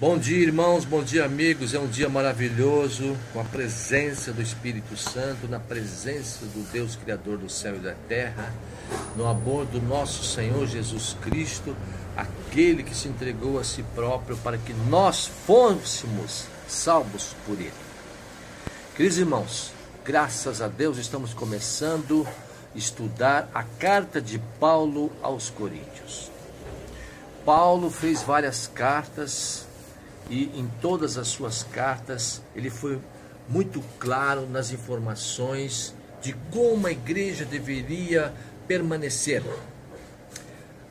Bom dia, irmãos, bom dia, amigos. É um dia maravilhoso com a presença do Espírito Santo, na presença do Deus Criador do céu e da terra, no amor do nosso Senhor Jesus Cristo, aquele que se entregou a si próprio para que nós fôssemos salvos por Ele. Queridos irmãos, graças a Deus estamos começando a estudar a carta de Paulo aos Coríntios. Paulo fez várias cartas e em todas as suas cartas ele foi muito claro nas informações de como a igreja deveria permanecer.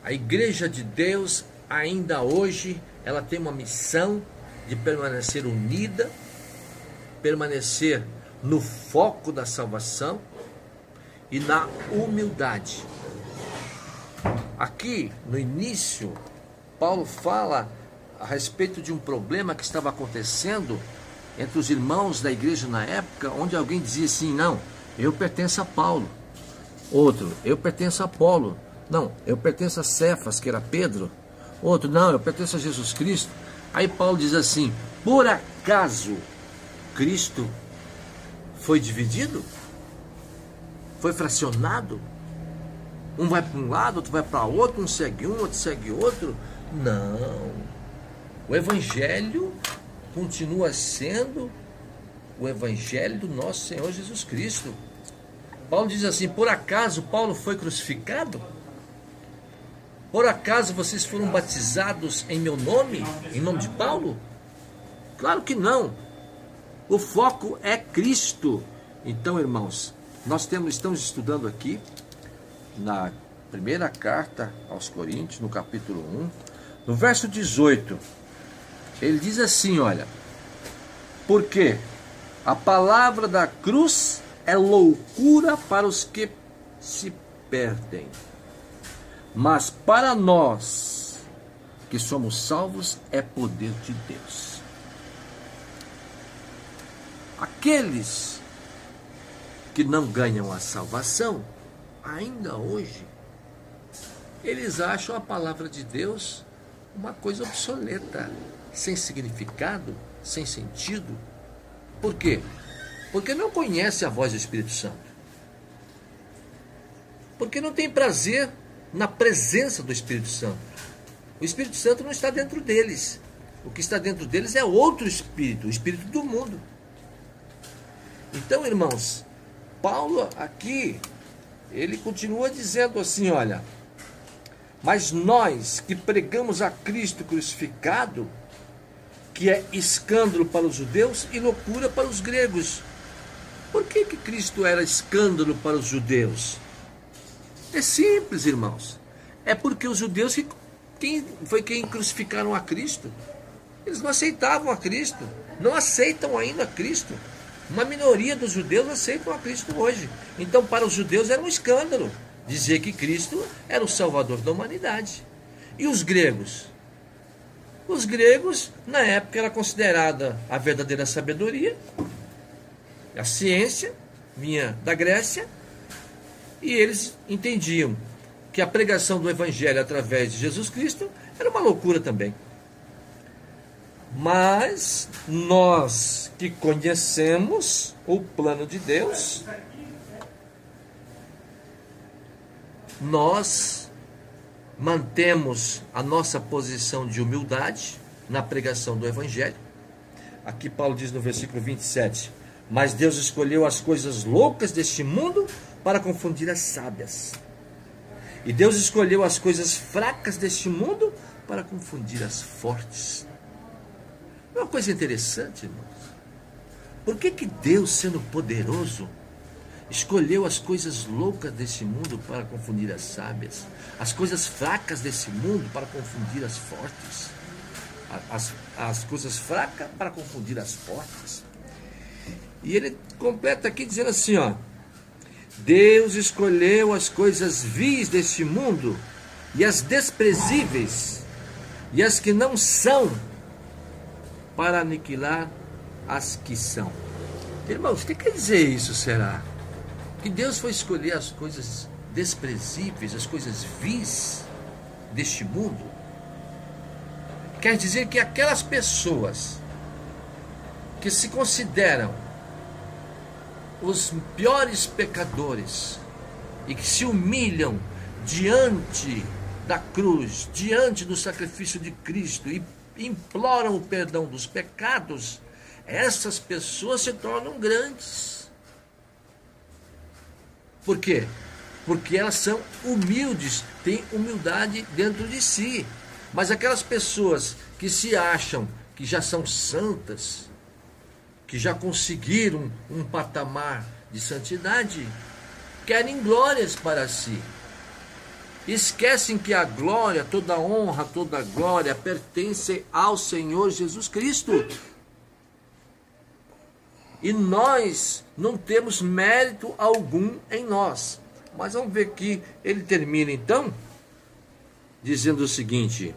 A igreja de Deus ainda hoje ela tem uma missão de permanecer unida, permanecer no foco da salvação e na humildade. Aqui no início, Paulo fala a respeito de um problema que estava acontecendo entre os irmãos da igreja na época, onde alguém dizia assim: não, eu pertenço a Paulo. Outro, eu pertenço a Apolo. Não, eu pertenço a Cefas, que era Pedro. Outro, não, eu pertenço a Jesus Cristo. Aí Paulo diz assim: por acaso Cristo foi dividido? Foi fracionado? Um vai para um lado, outro vai para outro, um segue um, outro segue outro. Não. O Evangelho continua sendo o Evangelho do nosso Senhor Jesus Cristo. Paulo diz assim: por acaso Paulo foi crucificado? Por acaso vocês foram batizados em meu nome, em nome de Paulo? Claro que não. O foco é Cristo. Então, irmãos, nós temos, estamos estudando aqui na primeira carta aos Coríntios, no capítulo 1, no verso 18. Ele diz assim: olha, porque a palavra da cruz é loucura para os que se perdem, mas para nós que somos salvos é poder de Deus. Aqueles que não ganham a salvação, ainda hoje, eles acham a palavra de Deus uma coisa obsoleta sem significado, sem sentido. Por quê? Porque não conhece a voz do Espírito Santo. Porque não tem prazer na presença do Espírito Santo. O Espírito Santo não está dentro deles. O que está dentro deles é outro espírito, o espírito do mundo. Então, irmãos, Paulo aqui, ele continua dizendo assim: olha, mas nós que pregamos a Cristo crucificado, que é escândalo para os judeus e loucura para os gregos. Por que, que Cristo era escândalo para os judeus? É simples, irmãos. É porque os judeus que, quem, foi quem crucificaram a Cristo. Eles não aceitavam a Cristo, não aceitam ainda a Cristo. Uma minoria dos judeus aceitam a Cristo hoje. Então, para os judeus era um escândalo dizer que Cristo era o Salvador da humanidade. E os gregos? Os gregos, na época, era considerada a verdadeira sabedoria, a ciência vinha da Grécia, e eles entendiam que a pregação do Evangelho através de Jesus Cristo era uma loucura também. Mas nós que conhecemos o plano de Deus, nós mantemos a nossa posição de humildade na pregação do Evangelho. Aqui Paulo diz no versículo 27: Mas Deus escolheu as coisas loucas deste mundo para confundir as sábias. E Deus escolheu as coisas fracas deste mundo para confundir as fortes. É uma coisa interessante, irmãos. Por que, que Deus, sendo poderoso, escolheu as coisas loucas desse mundo para confundir as sábias, as coisas fracas desse mundo para confundir as fortes, as, as coisas fracas para confundir as fortes. E ele completa aqui dizendo assim: ó, Deus escolheu as coisas vis deste mundo e as desprezíveis e as que não são para aniquilar as que são. Irmãos, o que quer dizer isso, será? Que Deus foi escolher as coisas desprezíveis, as coisas vis deste mundo. Quer dizer que aquelas pessoas que se consideram os piores pecadores e que se humilham diante da cruz, diante do sacrifício de Cristo e imploram o perdão dos pecados, essas pessoas se tornam grandes. Por quê? Porque elas são humildes, têm humildade dentro de si. Mas aquelas pessoas que se acham que já são santas, que já conseguiram um patamar de santidade, querem glórias para si. Esquecem que a glória, toda a honra, toda a glória pertence ao Senhor Jesus Cristo. E nós não temos mérito algum em nós. Mas vamos ver que ele termina então dizendo o seguinte: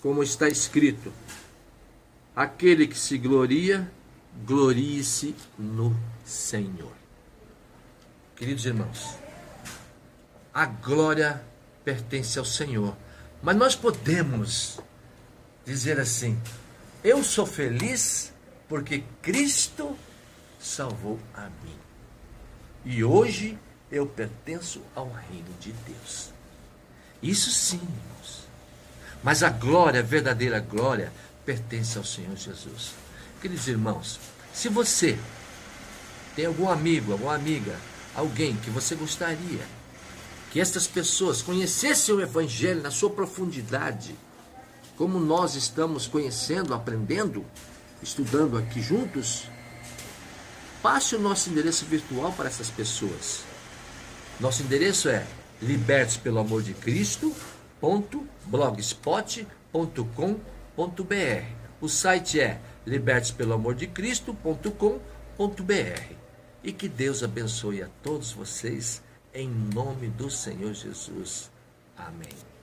como está escrito, Aquele que se gloria, glorie-se no Senhor. Queridos irmãos, a glória pertence ao Senhor. Mas nós podemos dizer assim: eu sou feliz porque Cristo salvou a mim. E hoje eu pertenço ao reino de Deus. Isso sim, irmãos. Mas a glória, a verdadeira glória, pertence ao Senhor Jesus. Queridos irmãos, se você tem algum amigo, alguma amiga, alguém que você gostaria que estas pessoas conhecessem o Evangelho na sua profundidade, como nós estamos conhecendo, aprendendo, estudando aqui juntos, passe o nosso endereço virtual para essas pessoas. Nosso endereço é libertos pelo amor de o site é libertespeloamordecristo.com.br. E que Deus abençoe a todos vocês em nome do Senhor Jesus. Amém.